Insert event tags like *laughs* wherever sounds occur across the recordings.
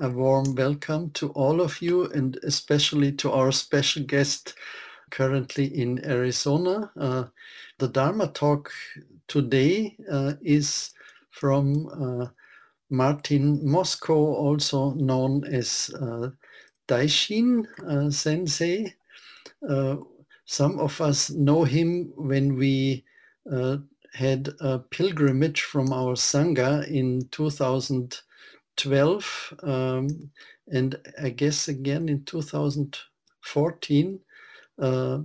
a warm welcome to all of you and especially to our special guest currently in Arizona. Uh, the Dharma talk today uh, is from uh, Martin Mosko, also known as uh, Daishin uh, Sensei. Uh, some of us know him when we had a pilgrimage from our Sangha in 2012 um, and I guess again in 2014. Uh,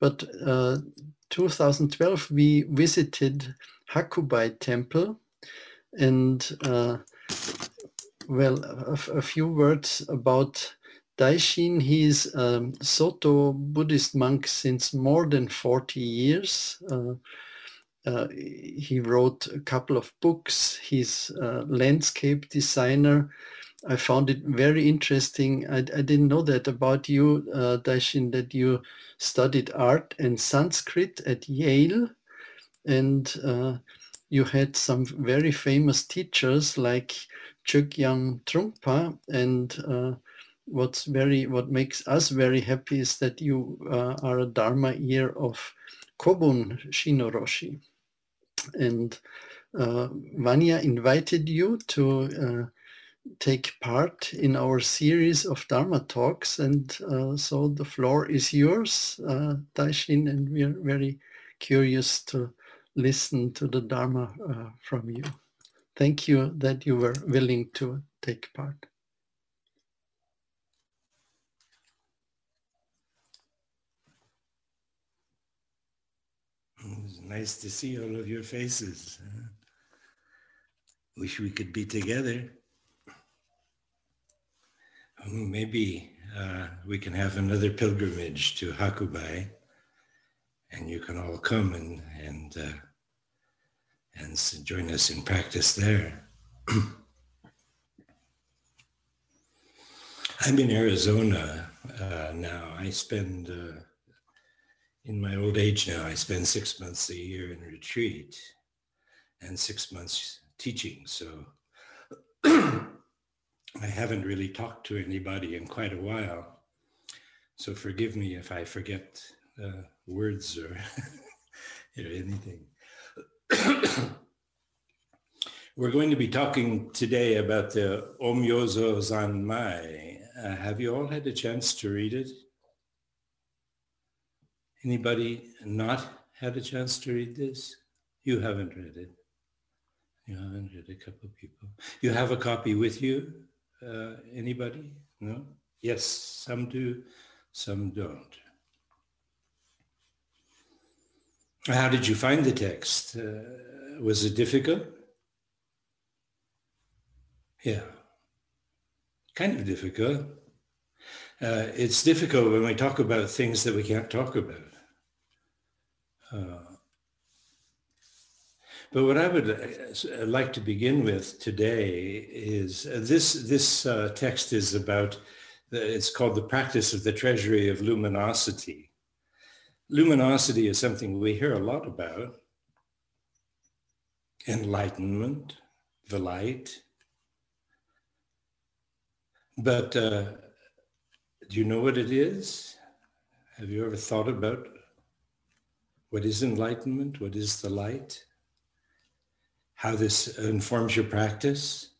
but uh, 2012 we visited Hakubai Temple and uh, well, a, a, few words about Daishin. He's a Soto Buddhist monk since more than 40 years. Uh, uh, he wrote a couple of books. He's a landscape designer. I found it very interesting. I, I didn't know that about you, uh, Daishin, that you studied art and Sanskrit at Yale. And uh, you had some very famous teachers like Chogyam Trungpa. And uh, what's very, what makes us very happy is that you uh, are a Dharma heir of Kobun Chino Roshi. And uh, Vanya invited you to uh, take part in our series of Dharma talks. And uh, so the floor is yours, uh, and we're very curious to listen to the Dharma uh, from you. Thank you that you were willing to take part. It's nice to see all of your faces. Wish we could be together. Maybe uh, we can have another pilgrimage to Hakubai and you can all come and, and, uh, and join us in practice there. *clears throat* I'm in Arizona uh, now. I spend uh, in my old age now, I spend six months a year in retreat and six months teaching. So *clears throat* I haven't really talked to anybody in quite a while. So forgive me if I forget uh, words or *laughs* you know, anything. *clears throat* We're going to be talking today about the Omyozo Zanmai. Uh, have you all had a chance to read it? Anybody not had a chance to read this? You haven't read it. You haven't read a couple of people. You have a copy with you? Uh, anybody? No? Yes, some do, some don't. How did you find the text? Uh, was it difficult? Yeah, kind of difficult. Uh, it's difficult when we talk about things that we can't talk about. Uh, but what I would uh, like to begin with today is uh, this, this uh, text is about, the, it's called the practice of the treasury of luminosity. Luminosity is something we hear a lot about. Enlightenment, the light. But uh, do you know what it is? Have you ever thought about what is enlightenment? What is the light? How this informs your practice?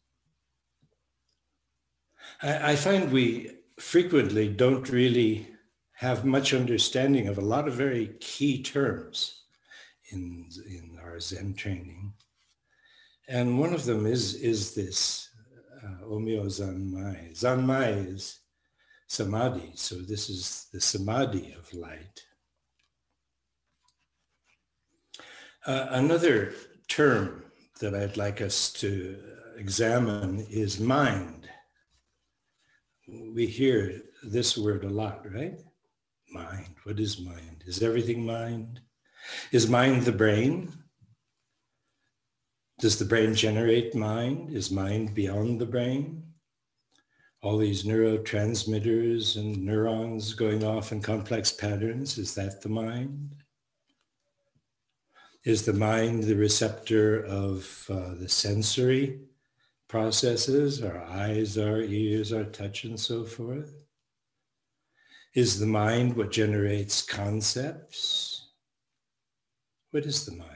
I, I find we frequently don't really have much understanding of a lot of very key terms in, in our Zen training. And one of them is, is this uh, Omyo Zanmai. Zanmai is samadhi, so this is the samadhi of light. Uh, another term that I'd like us to examine is mind. We hear this word a lot, right? Mind. What is mind? Is everything mind? Is mind the brain? Does the brain generate mind? Is mind beyond the brain? All these neurotransmitters and neurons going off in complex patterns, is that the mind? Is the mind the receptor of uh, the sensory processes, our eyes, our ears, our touch, and so forth? Is the mind what generates concepts? What is the mind?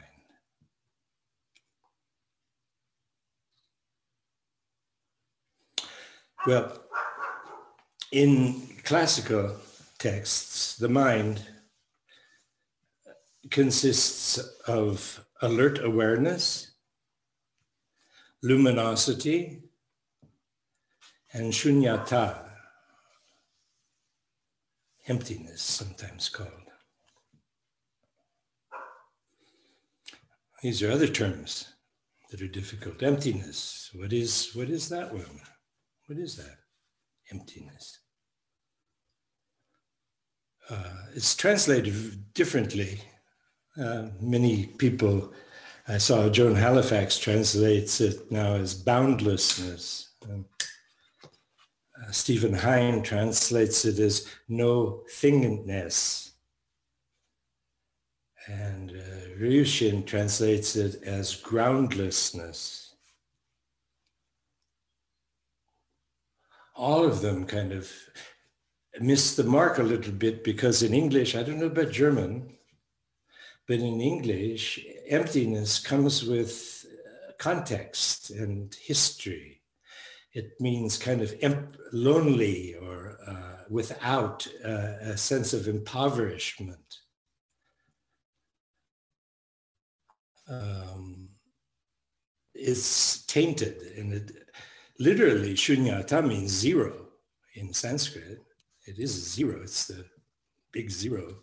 Well, in classical texts, the mind consists of alert awareness, luminosity, and shunyata, emptiness sometimes called. These are other terms that are difficult. Emptiness, what is, what is that one? What is that? Emptiness. Uh, it's translated differently. Uh, many people, I saw Joan Halifax translates it now as boundlessness. Um, uh, Stephen Heine translates it as no thingness. And uh, Ryushin translates it as groundlessness. All of them kind of miss the mark a little bit because in English, I don't know about German, but in English, emptiness comes with uh, context and history it means kind of lonely or uh, without uh, a sense of impoverishment. Um, is tainted and it literally shunyata means zero in Sanskrit. It is zero, it's the big zero.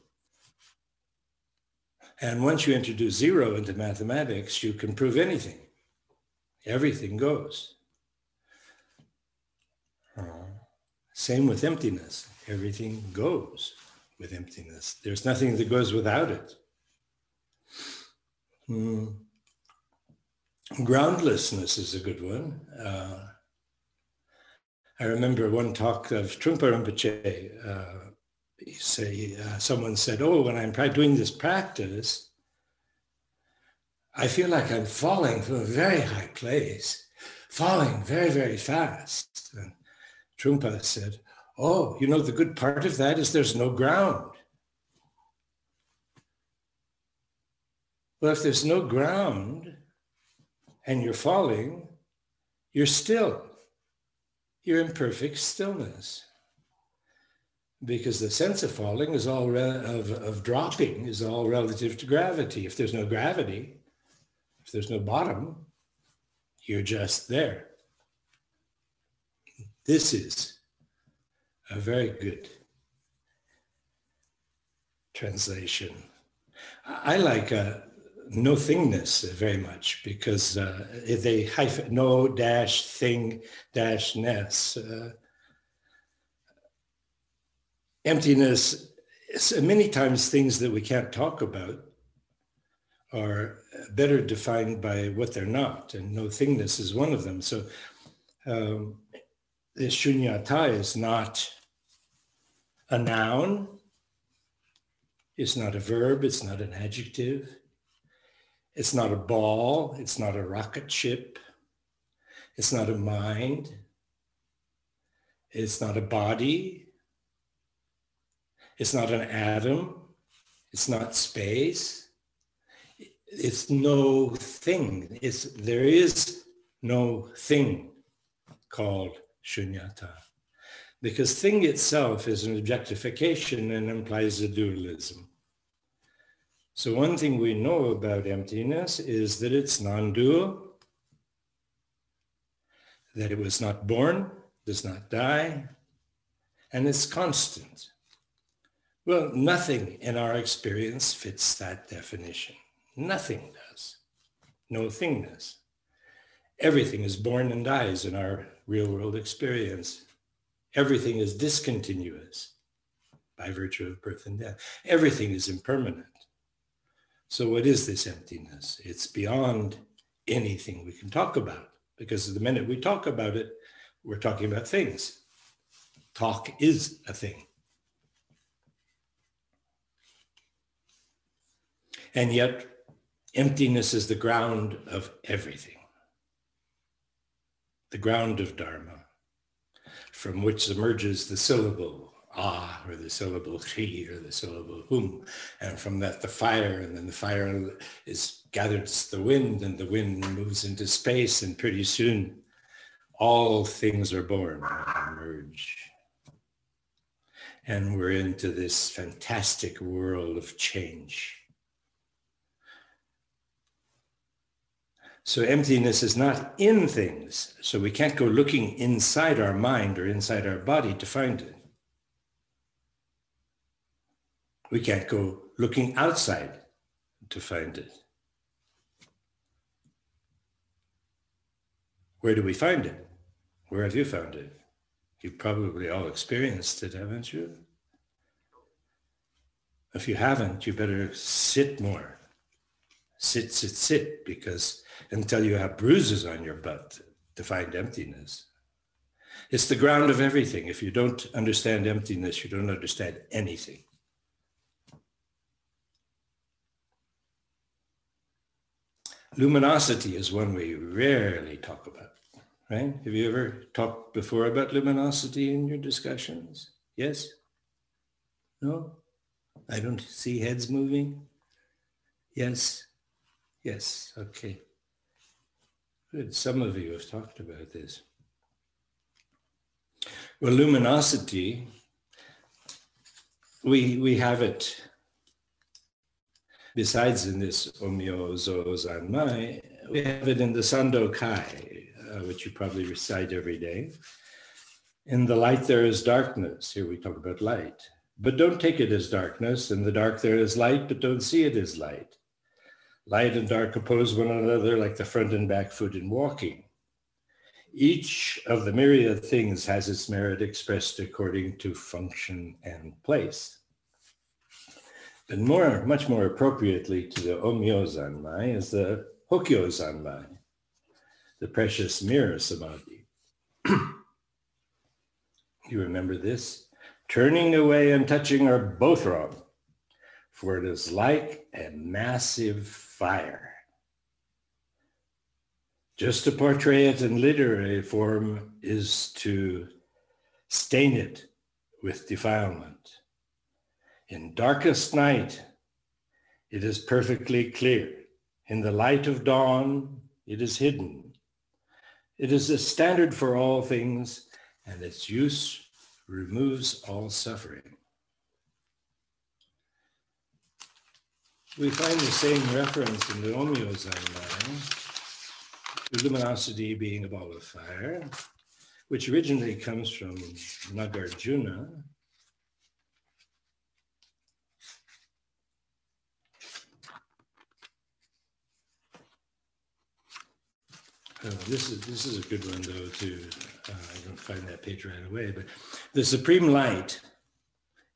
And once you introduce zero into mathematics, you can prove anything. Everything goes. Same with emptiness. Everything goes with emptiness. There's nothing that goes without it. Hmm. Groundlessness is a good one. Uh, I remember one talk of Trungpa Rinpoche. Uh, say, uh, someone said, oh, when I'm doing this practice, I feel like I'm falling from a very high place, falling very, very fast. And Trungpa said, oh, you know, the good part of that is there's no ground. Well, if there's no ground and you're falling, you're still. You're in perfect stillness. Because the sense of falling is all, re- of, of dropping is all relative to gravity. If there's no gravity, if there's no bottom, you're just there. This is a very good translation. I like uh, no thingness very much because uh, they hyphen no dash thing dash ness. Uh, emptiness, many times things that we can't talk about are better defined by what they're not, and no thingness is one of them. So um, this shunyata is not a noun, it's not a verb, it's not an adjective, it's not a ball, it's not a rocket ship, it's not a mind, it's not a body, it's not an atom, it's not space, it's no thing. It's, there is no thing called shunyata. Because thing itself is an objectification and implies a dualism. So one thing we know about emptiness is that it's non-dual, that it was not born, does not die, and it's constant. Well, nothing in our experience fits that definition. Nothing does. No thingness. Everything is born and dies in our real world experience. Everything is discontinuous by virtue of birth and death. Everything is impermanent. So what is this emptiness? It's beyond anything we can talk about because the minute we talk about it, we're talking about things. Talk is a thing. And yet emptiness is the ground of everything the ground of Dharma, from which emerges the syllable ah, or the syllable *laughs* chi, or the syllable hum. And from that, the fire, and then the fire is gathered to the wind, and the wind moves into space, and pretty soon all things are born and emerge. And we're into this fantastic world of change. So emptiness is not in things. So we can't go looking inside our mind or inside our body to find it. We can't go looking outside to find it. Where do we find it? Where have you found it? You've probably all experienced it, haven't you? If you haven't, you better sit more. Sit, sit, sit, because until you have bruises on your butt to find emptiness. It's the ground of everything. If you don't understand emptiness, you don't understand anything. Luminosity is one we rarely talk about, right? Have you ever talked before about luminosity in your discussions? Yes? No? I don't see heads moving? Yes? Yes, okay. Good. Some of you have talked about this. Well, luminosity, we, we have it besides in this Omyo Zo Zanmai, we have it in the Sando Kai, uh, which you probably recite every day. In the light there is darkness. Here we talk about light. But don't take it as darkness. In the dark there is light, but don't see it as light. Light and dark oppose one another like the front and back foot in walking. Each of the myriad things has its merit expressed according to function and place. But more, much more appropriately to the Omyo Zanmai is the Hokyo Zanmai, the precious mirror samadhi. *clears throat* you remember this? Turning away and touching are both wrong, for it is like a massive fire. Just to portray it in literary form is to stain it with defilement. In darkest night, it is perfectly clear. In the light of dawn, it is hidden. It is a standard for all things, and its use removes all suffering. We find the same reference in the Omyo Zanmai, luminosity being a ball of fire, which originally comes from Nagarjuna, Uh, this is this is a good one though too. Uh, I don't find that page right away, but the supreme light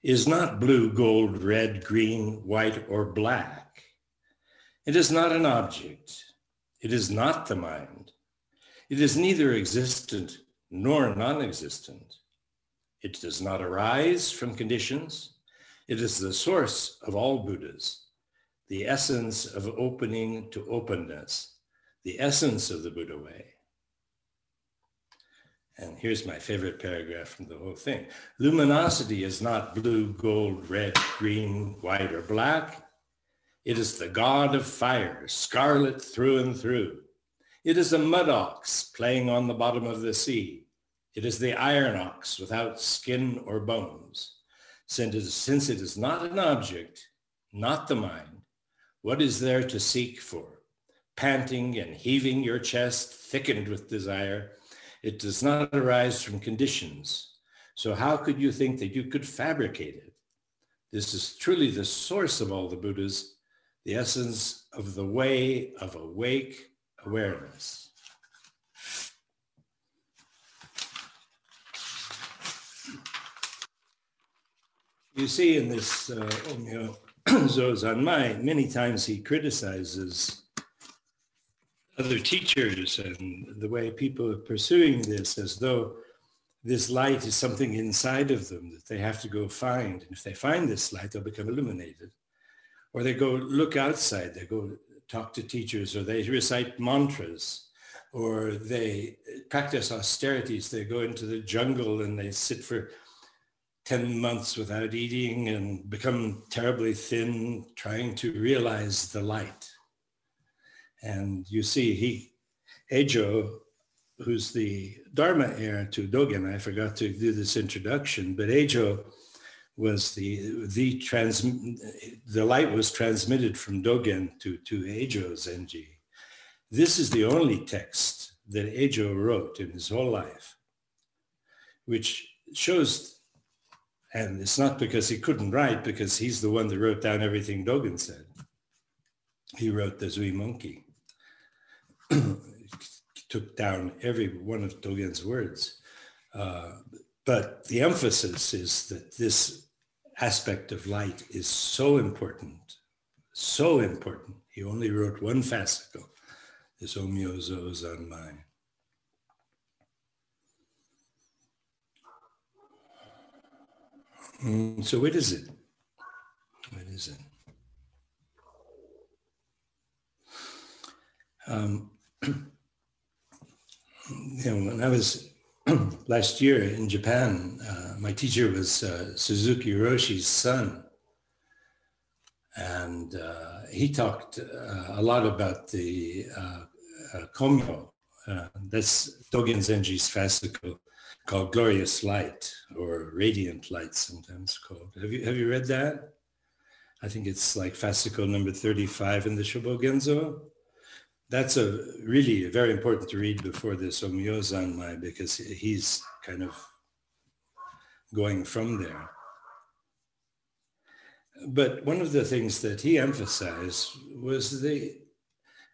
is not blue, gold, red, green, white, or black. It is not an object. It is not the mind. It is neither existent nor non-existent. It does not arise from conditions. It is the source of all Buddhas, the essence of opening to openness, the essence of the Buddha way. And here's my favorite paragraph from the whole thing. Luminosity is not blue, gold, red, green, white, or black. It is the god of fire, scarlet through and through. It is a mud ox playing on the bottom of the sea. It is the iron ox without skin or bones. Since it is, since it is not an object, not the mind, what is there to seek for? panting and heaving your chest, thickened with desire. It does not arise from conditions. So how could you think that you could fabricate it? This is truly the source of all the Buddhas, the essence of the way of awake awareness. You see in this uh, Omyo *clears throat* Zozanmai, many times he criticizes other teachers and the way people are pursuing this as though this light is something inside of them that they have to go find. And if they find this light, they'll become illuminated. Or they go look outside, they go talk to teachers, or they recite mantras. or they practice austerities. They go into the jungle and they sit for 10 months without eating and become terribly thin, trying to realize the light. And you see, he, Ejo, who's the Dharma heir to Dogen, I forgot to do this introduction, but Ejo was the the trans the light was transmitted from Dogen to to Ejo Zenji. This is the only text that Ejo wrote in his whole life, which shows, and it's not because he couldn't write, because he's the one that wrote down everything Dogen said. He wrote the Zuimonki, *clears throat* took down every one of Dogen's words. Uh, but the emphasis is that this aspect of light is so important, so important. He only wrote one fascicle, this Omyozo Zanmai. Mm, so what is it? What is it? Um, you know, when I was *clears throat* last year in Japan, uh, my teacher was uh, Suzuki Roshi's son. And uh, he talked uh, a lot about the uh, uh, Komyo. that's Dogen Zenji's fascicle called Glorious Light or Radiant Light sometimes called. Have you, have you read that? I think it's like fascicle number 35 in the Shobogenzo that's a really very important to read before this Omyo Zanmai because he's kind of going from there. But one of the things that he emphasized was the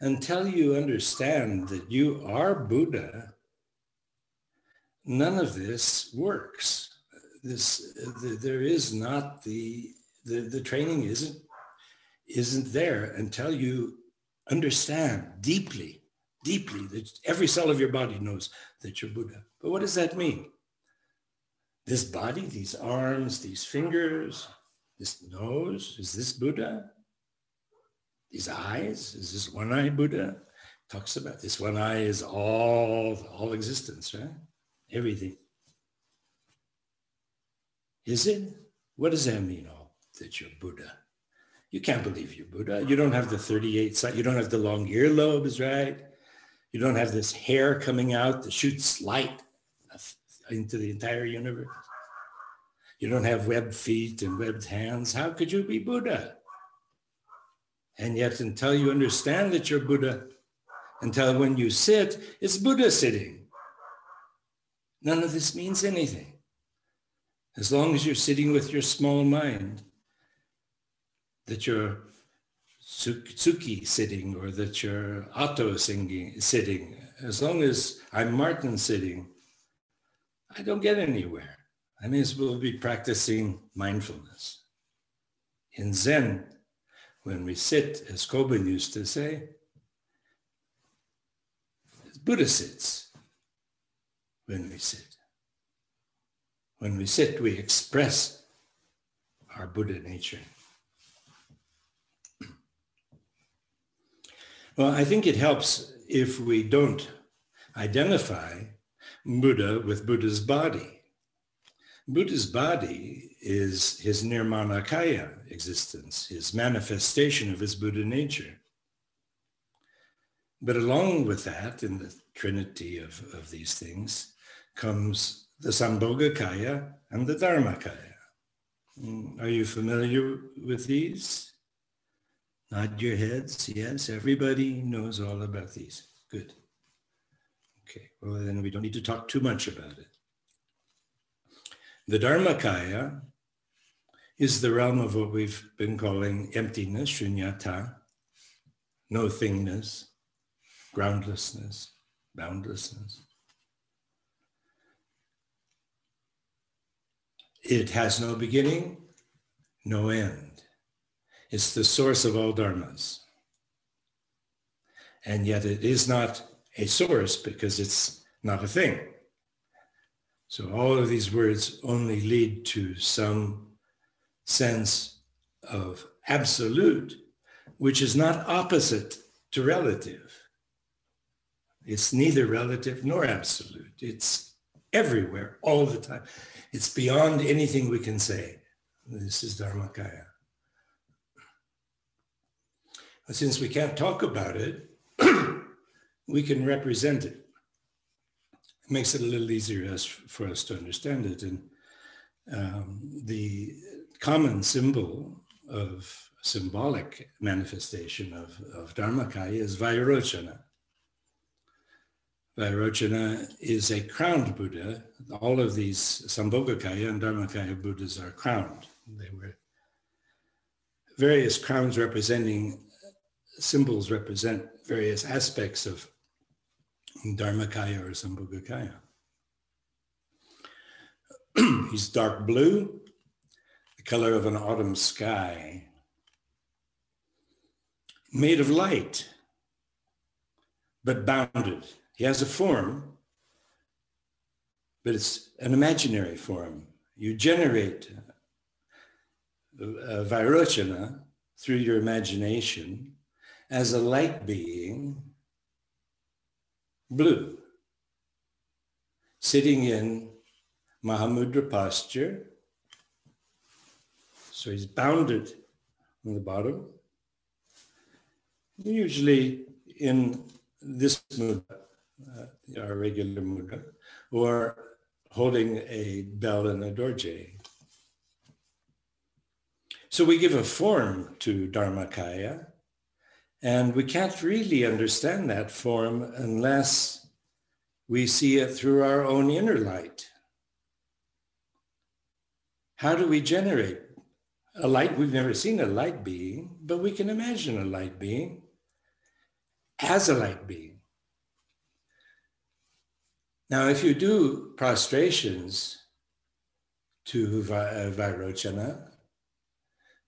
until you understand that you are Buddha, none of this works. This the, there is not the, the the training isn't isn't there until you understand deeply, deeply that every cell of your body knows that you're Buddha. But what does that mean? This body, these arms, these fingers, this nose, is this Buddha? These eyes, is this one eye Buddha? Talks about this one eye is all, all existence, right? Everything. Is it? What does that mean, all that you're Buddha? You can't believe you're Buddha. You don't have the 38 side. You don't have the long earlobes, right? You don't have this hair coming out that shoots light into the entire universe. You don't have webbed feet and webbed hands. How could you be Buddha? And yet until you understand that you're Buddha, until when you sit, it's Buddha sitting. None of this means anything. As long as you're sitting with your small mind, that you're Tsuki sitting or that you're Otto singing, sitting. As long as I'm Martin sitting, I don't get anywhere. I may as well be practicing mindfulness. In Zen, when we sit, as Kobun used to say, Buddha sits when we sit. When we sit, we express our Buddha nature. Well, I think it helps if we don't identify Buddha with Buddha's body. Buddha's body is his nirmanakaya existence, his manifestation of his Buddha nature. But along with that, in the trinity of, of these things, comes the Sambhogakaya and the Dharmakaya. Mm, are you familiar with these? Nod your heads. Yes, everybody knows all about these. Good. Okay, well then we don't need to talk too much about it. The Dharmakaya is the realm of what we've been calling emptiness, shunyata, no thingness, groundlessness, boundlessness. It has no beginning, no end. It's the source of all dharmas. And yet it is not a source because it's not a thing. So all of these words only lead to some sense of absolute, which is not opposite to relative. It's neither relative nor absolute. It's everywhere, all the time. It's beyond anything we can say. This is Dharmakaya. Since we can't talk about it, *clears throat* we can represent it. It makes it a little easier for us to understand it. And um, the common symbol of symbolic manifestation of, of Dharmakaya is Vairochana. Vairochana is a crowned Buddha. All of these Sambhogakaya and Dharmakaya Buddhas are crowned. They were various crowns representing, symbols represent various aspects of Dharmakaya or Sambhogakaya. *clears throat* He's dark blue, the color of an autumn sky, made of light, but bounded. He has a form, but it's an imaginary form. You generate uh, Vairochana through your imagination as a light being, blue, sitting in Mahamudra posture. So he's bounded on the bottom, usually in this mudra, uh, our regular mudra, or holding a bell and a dorje. So we give a form to Dharmakaya, and we can't really understand that form unless we see it through our own inner light. How do we generate a light? We've never seen a light being, but we can imagine a light being as a light being. Now, if you do prostrations to Vairochana,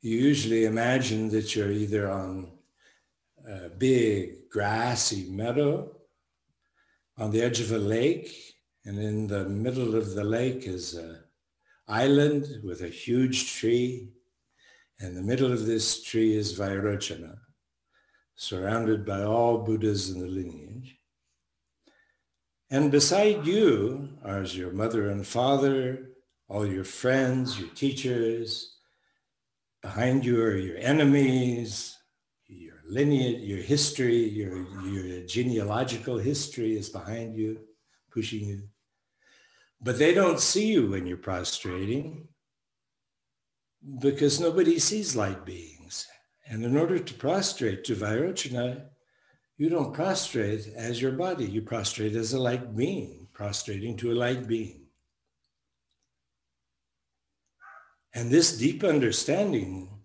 you usually imagine that you're either on a big grassy meadow on the edge of a lake, and in the middle of the lake is an island with a huge tree. And the middle of this tree is Vairochana surrounded by all Buddhas in the lineage. And beside you are your mother and father, all your friends, your teachers. Behind you are your enemies, lineage, your history, your, your genealogical history is behind you, pushing you. But they don't see you when you're prostrating because nobody sees light beings. And in order to prostrate to Vairochana, you don't prostrate as your body. You prostrate as a light being, prostrating to a light being. And this deep understanding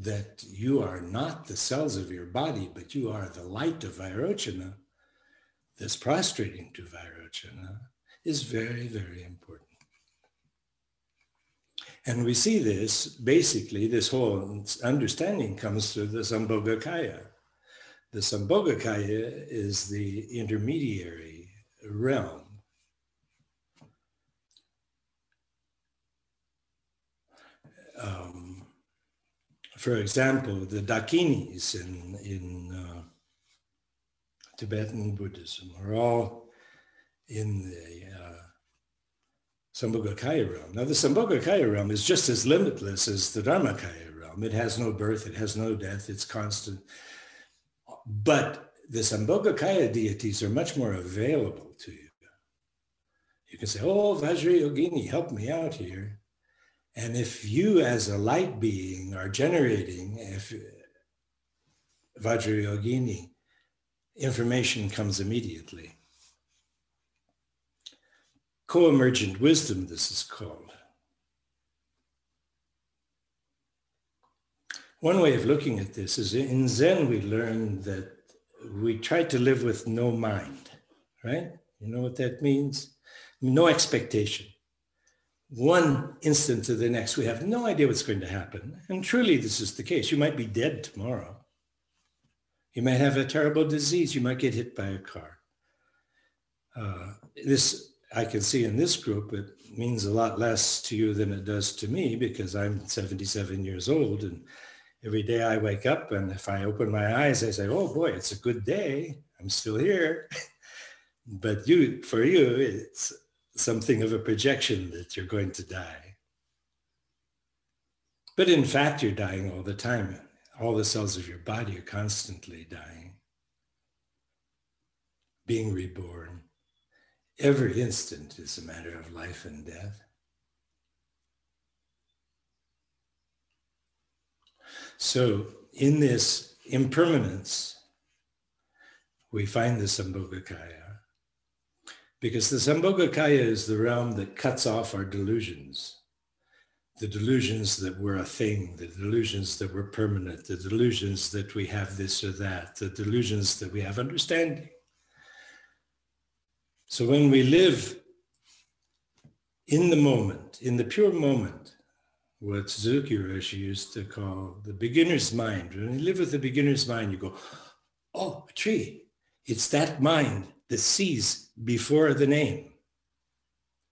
that you are not the cells of your body, but you are the light of Vairochana, this prostrating to Vairochana, is very, very important. And we see this, basically, this whole understanding comes through the Sambhogakaya. The Sambhogakaya is the intermediary realm. Um, for example, the Dakinis in, in uh, Tibetan Buddhism are all in the uh, Sambhogakaya realm. Now the Sambhogakaya realm is just as limitless as the Dharmakaya realm. It has no birth, it has no death, it's constant. But the Sambhogakaya deities are much more available to you. You can say, oh, Vajrayogini, help me out here. And if you as a light being are generating if Vajrayogini, information comes immediately. Co-emergent wisdom, this is called. One way of looking at this is in Zen, we learn that we try to live with no mind, right? You know what that means? No expectation. One instant to the next, we have no idea what's going to happen. And truly, this is the case. You might be dead tomorrow. You might have a terrible disease. You might get hit by a car. Uh, this I can see in this group, it means a lot less to you than it does to me because I'm 77 years old and every day I wake up and if I open my eyes, I say, oh boy, it's a good day. I'm still here. *laughs* But you, for you, it's something of a projection that you're going to die. But in fact, you're dying all the time. All the cells of your body are constantly dying, being reborn. Every instant is a matter of life and death. So in this impermanence, we find the Sambhogakaya. Because the Sambhogakaya is the realm that cuts off our delusions. The delusions that we're a thing, the delusions that we're permanent, the delusions that we have this or that, the delusions that we have understanding. So when we live in the moment, in the pure moment, what Suzuki Roshi used to call the beginner's mind. When you live with the beginner's mind, you go, oh, a tree. It's that mind that sees before the name.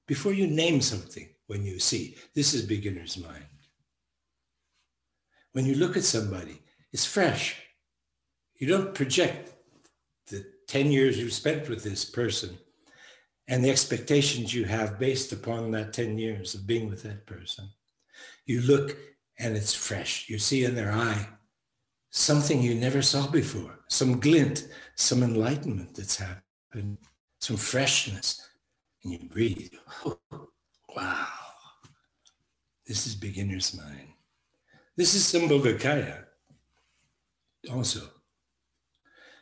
Before you name something, when you see, this is beginner's mind. When you look at somebody, it's fresh. You don't project the 10 years you've spent with this person and the expectations you have based upon that 10 years of being with that person. You look and it's fresh. You see in their eye something you never saw before, some glint, some enlightenment that's happened, some freshness. And you breathe. Oh, wow. This is beginner's mind. This is Sambhogakaya also.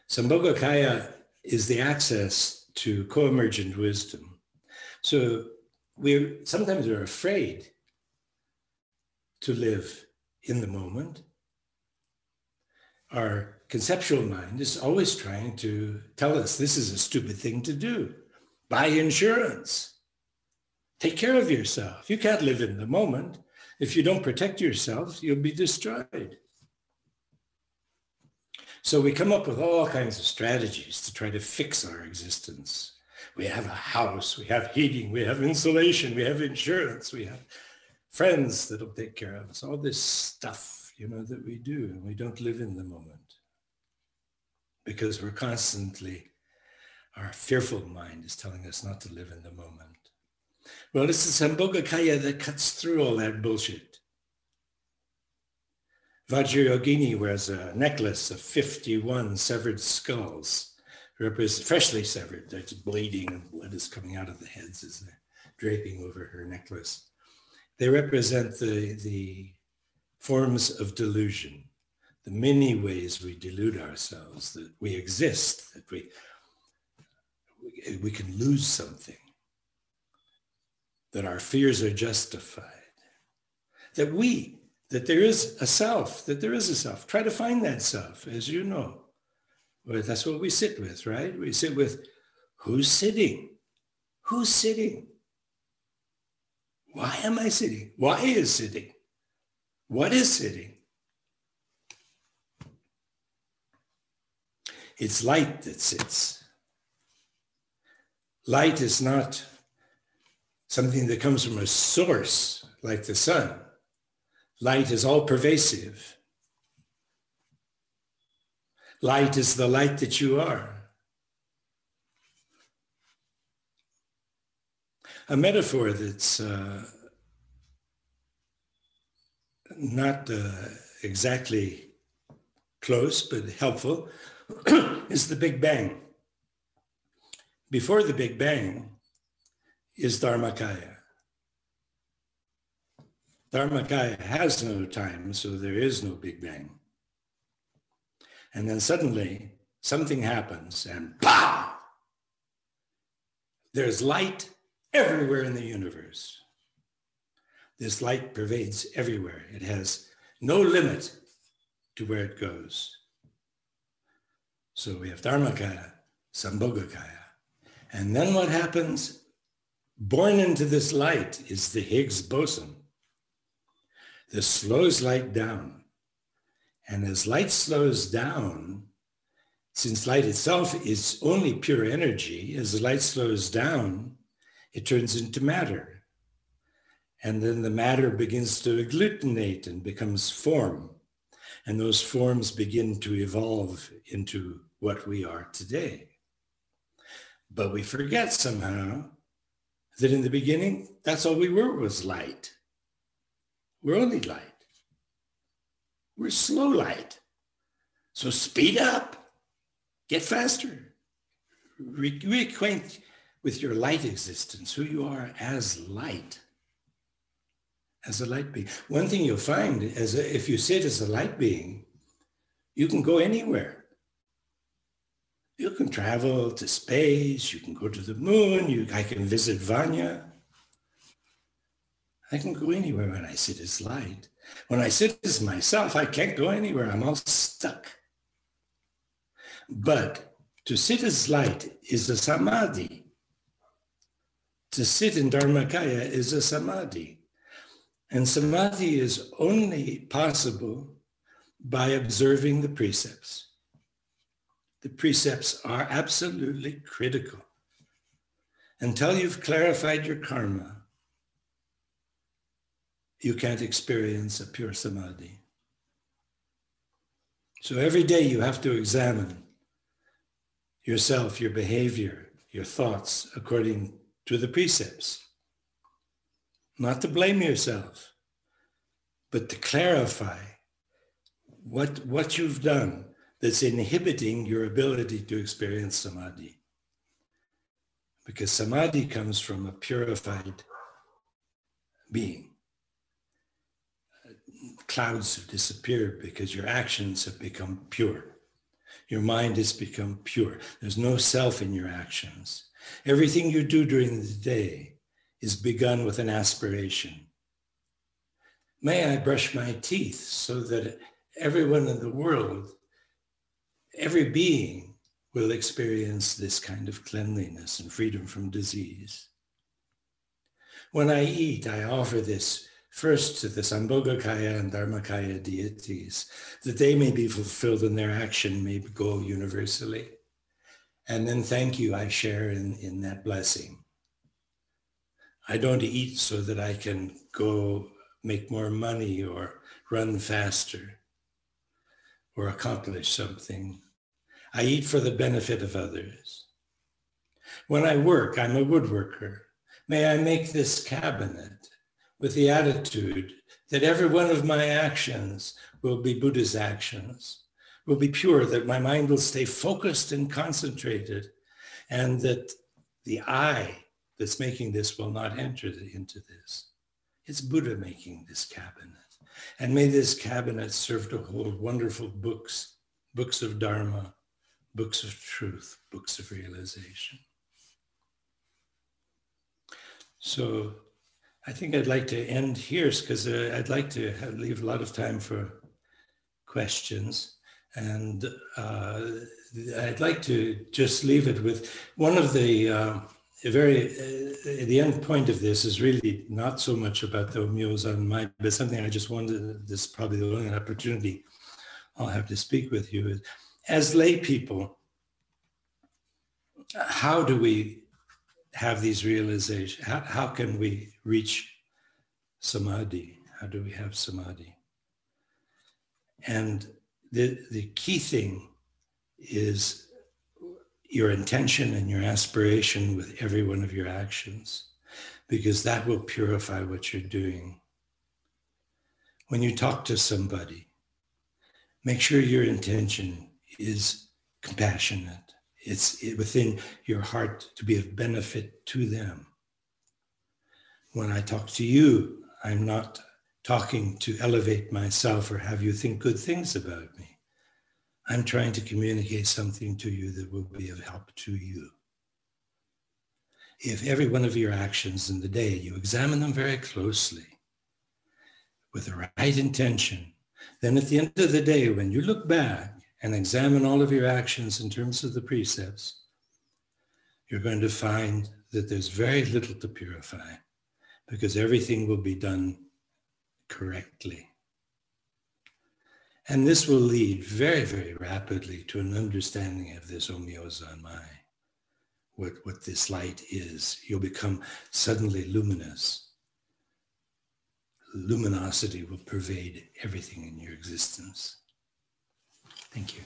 Sambhogakaya is the access to co-emergent wisdom. So we're sometimes we're afraid to live in the moment. Our conceptual mind is always trying to tell us this is a stupid thing to do. Buy insurance. Take care of yourself. You can't live in the moment. If you don't protect yourself, you'll be destroyed. So we come up with all kinds of strategies to try to fix our existence. We have a house, we have heating, we have insulation, we have insurance, we have friends that'll take care of us, all this stuff, you know, that we do, and we don't live in the moment because we're constantly, our fearful mind is telling us not to live in the moment. Well, it's the Sambhogakaya that cuts through all that bullshit. Vajrayogini wears a necklace of 51 severed skulls, freshly severed. There's bleeding and blood is coming out of the heads as they're draping over her necklace. They represent the, the forms of delusion, the many ways we delude ourselves, that we exist, that we, we, can lose something, that our fears are justified, that we, that there is a self, that there is a self. Try to find that self, as you know. Well, that's what we sit with, right? We sit with who's sitting? Who's sitting? Why am I sitting? Why is sitting? What is sitting? It's light that sits. Light is not something that comes from a source like the sun. Light is all pervasive. Light is the light that you are. a metaphor that's uh, not uh, exactly close but helpful *coughs* is the Big Bang. Before the Big Bang is Dharmakaya. Dharmakaya has no time, so there is no Big Bang. And then suddenly something happens and pow! There's light everywhere in the universe. This light pervades everywhere. It has no limit to where it goes. So we have Dharmakaya, Sambhogakaya. And then what happens? Born into this light is the Higgs boson. This slows light down. And as light slows down, since light itself is only pure energy, as light slows down, it turns into matter. And then the matter begins to agglutinate and becomes form. And those forms begin to evolve into what we are today. But we forget somehow that in the beginning, that's all we were was light. We're only light. We're slow light. So speed up, get faster, Re- reacquaint with your light existence, who you are as light, as a light being. One thing you'll find is if you sit as a light being, you can go anywhere. You can travel to space, you can go to the moon, you, I can visit Vanya. I can go anywhere when I sit as light. When I sit as myself, I can't go anywhere. I'm all stuck. But to sit as light is a samadhi. To sit in Dharmakaya is a samadhi. And samadhi is only possible by observing the precepts. The precepts are absolutely critical. Until you've clarified your karma, you can't experience a pure samadhi. So every day you have to examine yourself, your behavior, your thoughts according to the precepts. Not to blame yourself, but to clarify what, what you've done that's inhibiting your ability to experience samadhi. Because samadhi comes from a purified being. Clouds have disappeared because your actions have become pure. Your mind has become pure. There's no self in your actions. Everything you do during the day is begun with an aspiration. May I brush my teeth so that everyone in the world, every being will experience this kind of cleanliness and freedom from disease. When I eat, I offer this first to the Sambhogakaya and Dharmakaya deities, that they may be fulfilled and their action may go universally. And then thank you, I share in, in that blessing. I don't eat so that I can go make more money or run faster or accomplish something. I eat for the benefit of others. When I work, I'm a woodworker. May I make this cabinet with the attitude that every one of my actions will be Buddha's actions, will be pure, that my mind will stay focused and concentrated, and that the I that's making this will not enter into this. It's Buddha making this cabinet. And may this cabinet serve to hold wonderful books, books of Dharma, books of truth, books of realization. So I think I'd like to end here because uh, I'd like to have, leave a lot of time for questions. And uh, I'd like to just leave it with one of the uh, very, uh, the end point of this is really not so much about the Omyozan but something I just wanted, this is probably the only opportunity I'll have to speak with you. As lay people, how do we have these realizations? How, how can we reach samadhi? How do we have samadhi? And the, the key thing is your intention and your aspiration with every one of your actions, because that will purify what you're doing. When you talk to somebody, make sure your intention is compassionate it's within your heart to be of benefit to them. When I talk to you, I'm not talking to elevate myself or have you think good things about me. I'm trying to communicate something to you that will be of help to you. If every one of your actions in the day, you examine them very closely with the right intention, then at the end of the day, when you look back, and examine all of your actions in terms of the precepts, you're going to find that there's very little to purify because everything will be done correctly. And this will lead very, very rapidly to an understanding of this Omyozanmai, what, what this light is. You'll become suddenly luminous. Luminosity will pervade everything in your existence. Thank you.